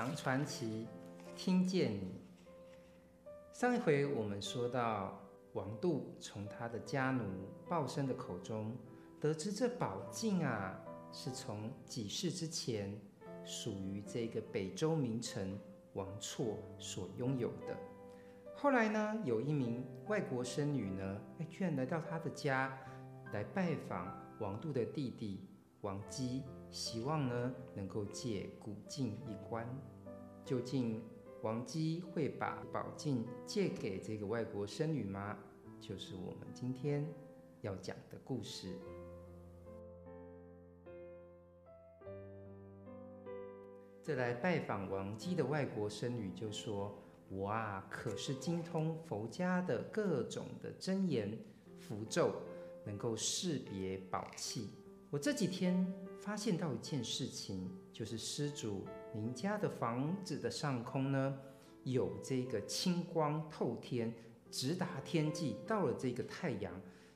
唐传奇，听见你。上一回我们说到，王杜从他的家奴鲍生的口中得知，这宝镜啊是从几世之前属于这个北周名臣王绰所拥有的。后来呢，有一名外国僧侣呢，哎，居然来到他的家来拜访王杜的弟弟王姬，希望呢能够借古镜一观。究竟王姬会把宝镜借给这个外国僧侣吗？就是我们今天要讲的故事。这来拜访王姬的外国僧侣就说：“我啊，可是精通佛家的各种的真言符咒，能够识别宝器。我这几天发现到一件事情，就是施主。”您家的房子的上空呢，有这个清光透天，直达天际，到了这个太阳，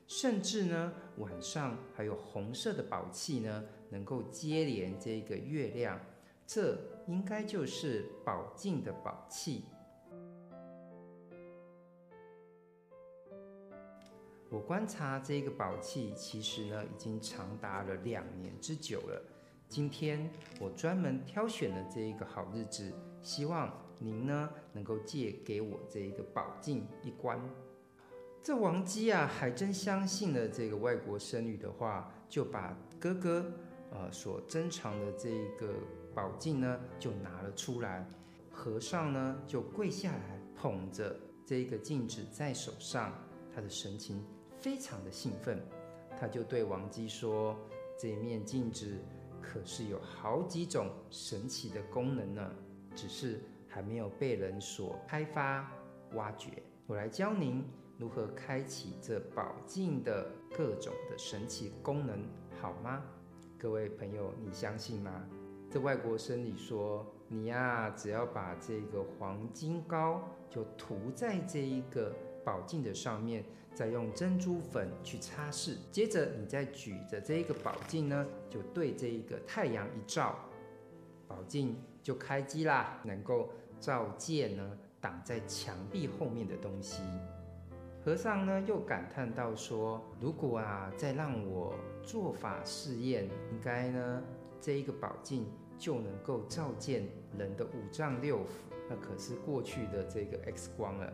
甚至呢晚上还有红色的宝器呢，能够接连这个月亮，这应该就是宝镜的宝器。我观察这个宝器，其实呢已经长达了两年之久了。今天我专门挑选了这一个好日子，希望您呢能够借给我这一个宝镜一观。这王姬啊，还真相信了这个外国僧侣的话，就把哥哥呃所珍藏的这一个宝镜呢就拿了出来。和尚呢就跪下来，捧着这个镜子在手上，他的神情非常的兴奋。他就对王姬说：“这面镜子。”可是有好几种神奇的功能呢，只是还没有被人所开发挖掘。我来教您如何开启这宝镜的各种的神奇功能，好吗？各位朋友，你相信吗？这外国僧侣说：“你呀，只要把这个黄金膏就涂在这一个。”宝镜的上面，再用珍珠粉去擦拭，接着你再举着这一个宝镜呢，就对这一个太阳一照，宝镜就开机啦，能够照见呢挡在墙壁后面的东西。和尚呢又感叹道说：“如果啊再让我做法试验，应该呢这一个宝镜就能够照见人的五脏六腑，那可是过去的这个 X 光了。”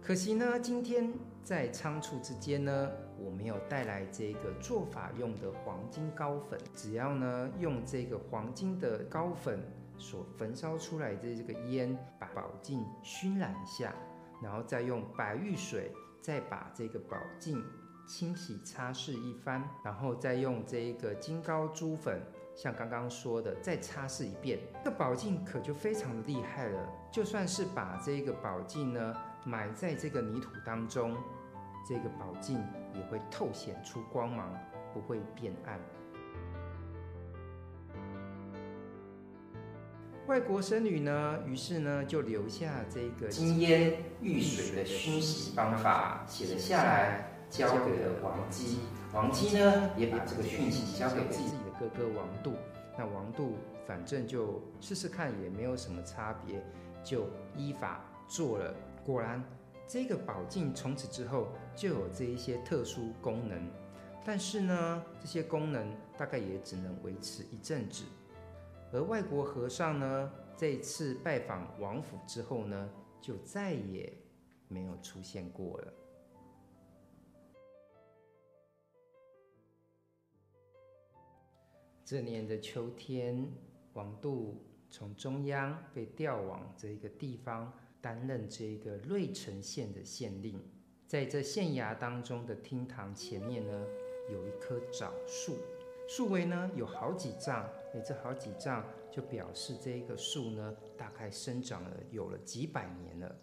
可惜呢，今天在仓促之间呢，我没有带来这个做法用的黄金膏粉。只要呢用这个黄金的膏粉所焚烧出来的这个烟，把宝镜熏染一下，然后再用白玉水再把这个宝镜清洗擦拭一番，然后再用这个金膏珠粉，像刚刚说的再擦拭一遍，这宝镜可就非常的厉害了。就算是把这个宝镜呢。埋在这个泥土当中，这个宝镜也会透显出光芒，不会变暗。外国僧侣呢，于是呢就留下这个金烟玉水的熏洗方法，写了下来，交给了王姬。王姬呢也把这个讯息交给自己的哥哥王度。那王度反正就试试看，也没有什么差别，就依法做了。果然，这个宝镜从此之后就有这一些特殊功能，但是呢，这些功能大概也只能维持一阵子。而外国和尚呢，这一次拜访王府之后呢，就再也没有出现过了。这年的秋天，王杜从中央被调往这个地方。担任这个芮城县的县令，在这县衙当中的厅堂前面呢，有一棵枣树，树围呢有好几丈，诶，这好几丈就表示这一个树呢，大概生长了有了几百年了。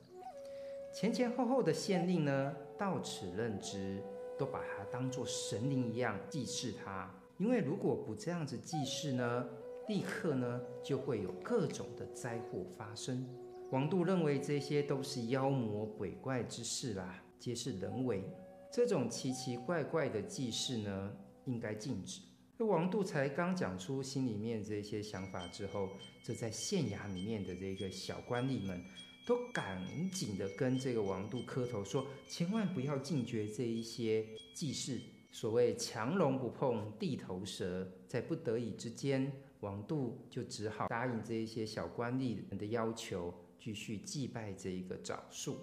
前前后后的县令呢，到此任职，都把它当作神灵一样祭祀它，因为如果不这样子祭祀呢，立刻呢就会有各种的灾祸发生。王杜认为这些都是妖魔鬼怪之事啦，皆是人为。这种奇奇怪怪的祭祀呢，应该禁止。那王度才刚讲出心里面这些想法之后，这在县衙里面的这个小官吏们都赶紧的跟这个王度磕头说，千万不要禁绝这一些祭祀。所谓强龙不碰地头蛇，在不得已之间，王度就只好答应这一些小官吏们的要求，继续祭拜这一个枣树。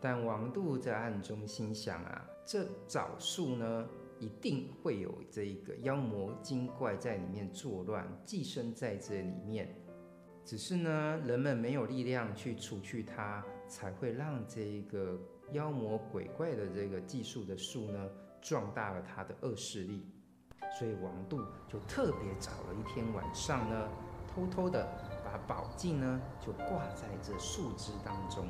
但王度在暗中心想啊，这枣树呢，一定会有这个妖魔精怪在里面作乱，寄生在这里面。只是呢，人们没有力量去除去它，才会让这一个妖魔鬼怪的这个祭树的树呢，壮大了它的恶势力。所以王度就特别找了一天晚上呢，偷偷的把宝镜呢就挂在这树枝当中。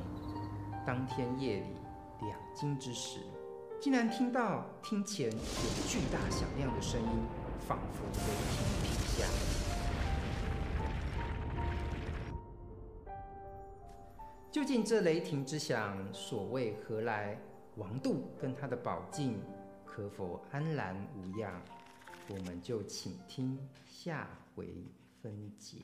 当天夜里两更之时，竟然听到厅前有巨大响亮的声音，仿佛雷霆劈下。究竟这雷霆之响所谓何来？王度跟他的宝镜可否安然无恙？我们就请听下回分解。